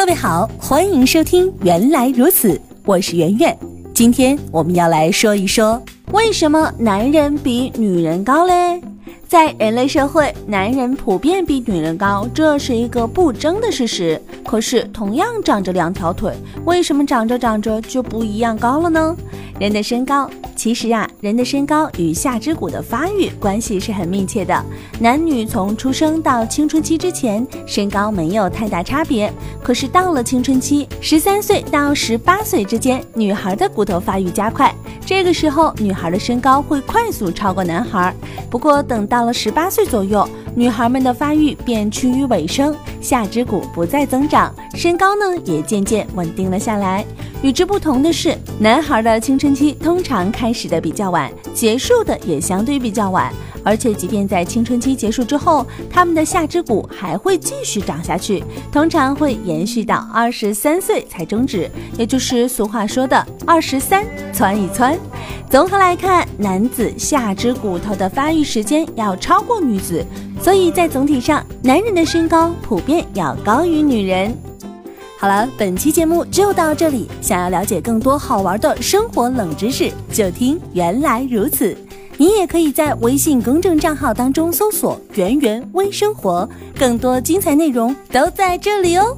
各位好，欢迎收听《原来如此》，我是圆圆。今天我们要来说一说，为什么男人比女人高嘞？在人类社会，男人普遍比女人高，这是一个不争的事实。可是，同样长着两条腿，为什么长着长着就不一样高了呢？人的身高。其实啊，人的身高与下肢骨的发育关系是很密切的。男女从出生到青春期之前，身高没有太大差别。可是到了青春期，十三岁到十八岁之间，女孩的骨头发育加快，这个时候女孩的身高会快速超过男孩。不过等到了十八岁左右，女孩们的发育便趋于尾声，下肢骨不再增长，身高呢也渐渐稳定了下来。与之不同的是，男孩的青春期通常开始的比较晚，结束的也相对比较晚。而且，即便在青春期结束之后，他们的下肢骨还会继续长下去，通常会延续到二十三岁才终止，也就是俗话说的“二十三窜一窜”。综合来看，男子下肢骨头的发育时间要超过女子，所以在总体上，男人的身高普遍要高于女人。好了，本期节目就到这里。想要了解更多好玩的生活冷知识，就听原来如此。你也可以在微信公众账号当中搜索“圆圆微生活”，更多精彩内容都在这里哦。